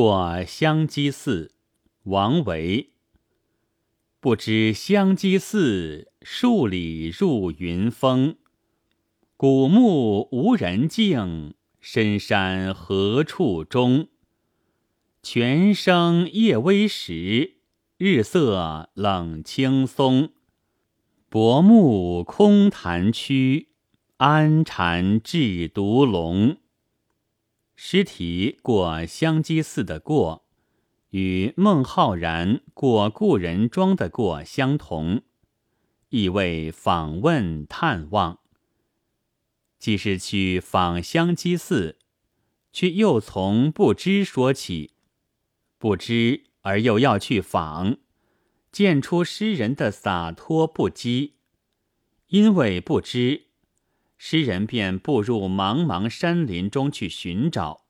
过香积寺，王维。不知香积寺，数里入云峰。古木无人径，深山何处钟？泉声夜微时，日色冷青松。薄暮空潭曲，安禅制独龙。诗题过香积寺的过。与孟浩然过故人庄的过相同，意为访问探望。既是去访香积寺，却又从不知说起，不知而又要去访，见出诗人的洒脱不羁。因为不知，诗人便步入茫茫山林中去寻找，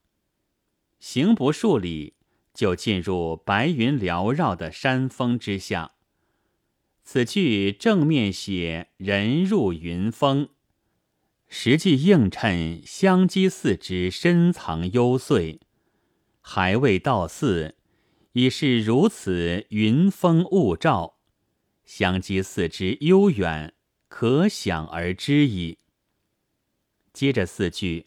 行不数里。就进入白云缭绕的山峰之下。此句正面写人入云峰，实际映衬香积寺之深藏幽邃。还未到寺，已是如此云峰雾罩，香积寺之悠远，可想而知矣。接着四句。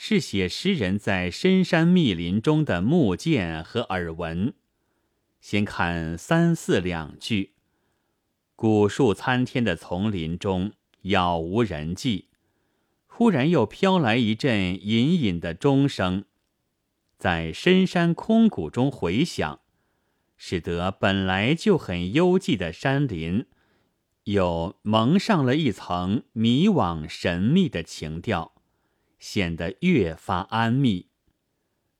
是写诗人在深山密林中的目见和耳闻。先看三四两句：古树参天的丛林中，杳无人迹。忽然又飘来一阵隐隐的钟声，在深山空谷中回响，使得本来就很幽寂的山林，又蒙上了一层迷惘神秘的情调。显得越发安谧。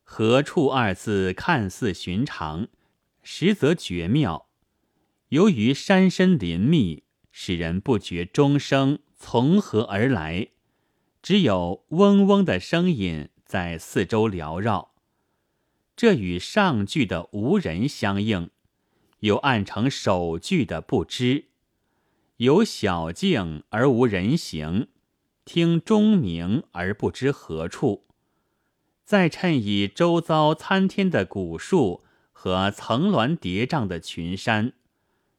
何处二字看似寻常，实则绝妙。由于山深林密，使人不觉钟声从何而来，只有嗡嗡的声音在四周缭绕。这与上句的无人相应，又暗成首句的不知。有小径而无人行。听钟鸣而不知何处，再衬以周遭参天的古树和层峦叠嶂的群山，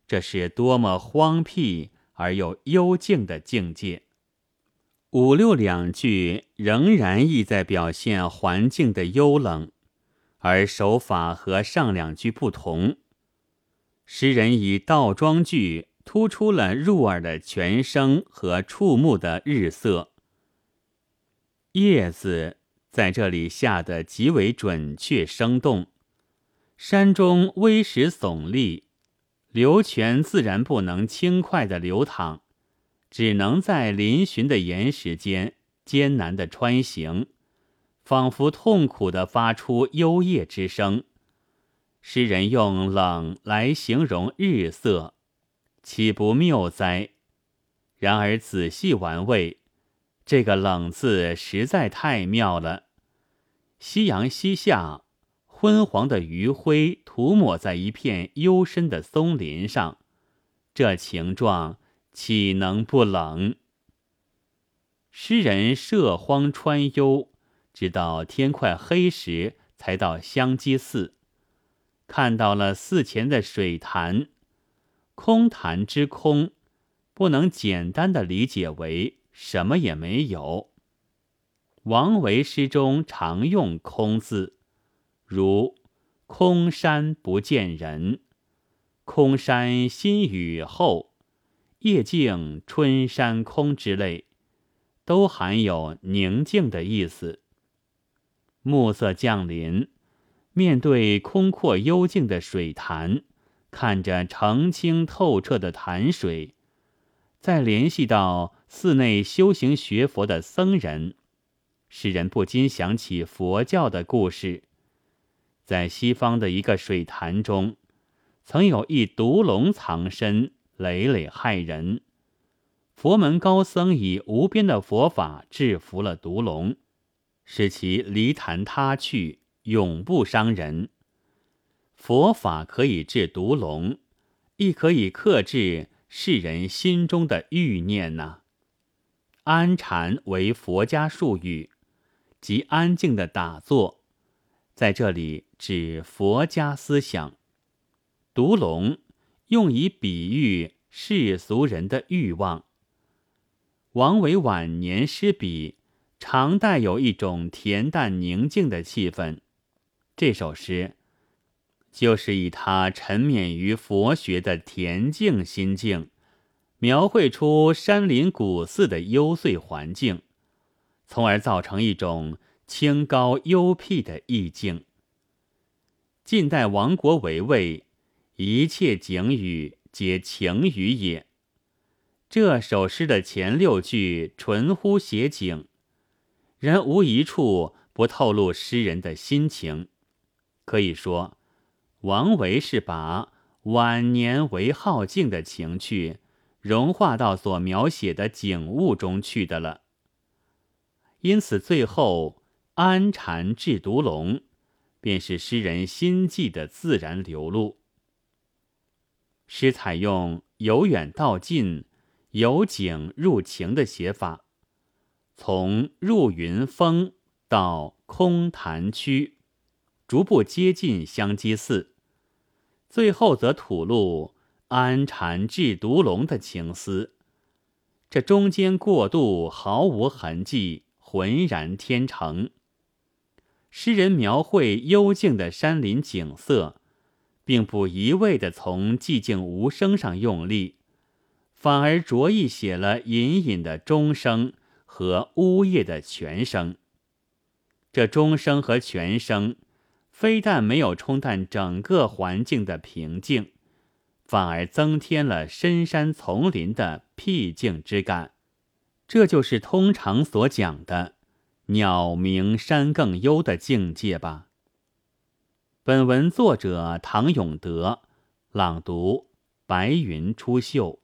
这是多么荒僻而又幽静的境界！五六两句仍然意在表现环境的幽冷，而手法和上两句不同。诗人以倒装句。突出了入耳的泉声和触目的日色。叶子在这里下的极为准确生动。山中微石耸立，流泉自然不能轻快的流淌，只能在嶙峋的岩石间艰难的穿行，仿佛痛苦的发出幽咽之声。诗人用冷来形容日色。岂不谬哉？然而仔细玩味，这个“冷”字实在太妙了。夕阳西下，昏黄的余晖涂抹在一片幽深的松林上，这情状岂能不冷？诗人涉荒穿幽，直到天快黑时才到香积寺，看到了寺前的水潭。空潭之空，不能简单的理解为什么也没有。王维诗中常用“空”字，如“空山不见人”“空山新雨后”“夜静春山空”之类，都含有宁静的意思。暮色降临，面对空阔幽静的水潭。看着澄清透彻的潭水，再联系到寺内修行学佛的僧人，使人不禁想起佛教的故事。在西方的一个水潭中，曾有一毒龙藏身，累累害人。佛门高僧以无边的佛法制服了毒龙，使其离潭他去，永不伤人。佛法可以治毒龙，亦可以克制世人心中的欲念呐。安禅为佛家术语，即安静的打坐，在这里指佛家思想。毒龙用以比喻世俗人的欲望。王维晚年诗笔常带有一种恬淡宁静的气氛。这首诗就是以他沉湎于佛学的恬静心境，描绘出山林古寺的幽邃环境，从而造成一种清高幽僻的意境。近代王国维谓。一切景语皆情语也。这首诗的前六句纯乎写景，然无一处不透露诗人的心情。可以说，王维是把晚年为好静的情趣融化到所描写的景物中去的了。因此，最后安禅至独龙，便是诗人心迹的自然流露。诗采用由远到近、由景入情的写法，从入云峰到空潭区，逐步接近香积寺，最后则吐露安禅至独龙的情思。这中间过渡毫无痕迹，浑然天成。诗人描绘幽静的山林景色。并不一味地从寂静无声上用力，反而着意写了隐隐的钟声和呜咽的泉声。这钟声和泉声，非但没有冲淡整个环境的平静，反而增添了深山丛林的僻静之感。这就是通常所讲的“鸟鸣山更幽”的境界吧。本文作者唐永德，朗读：白云出岫。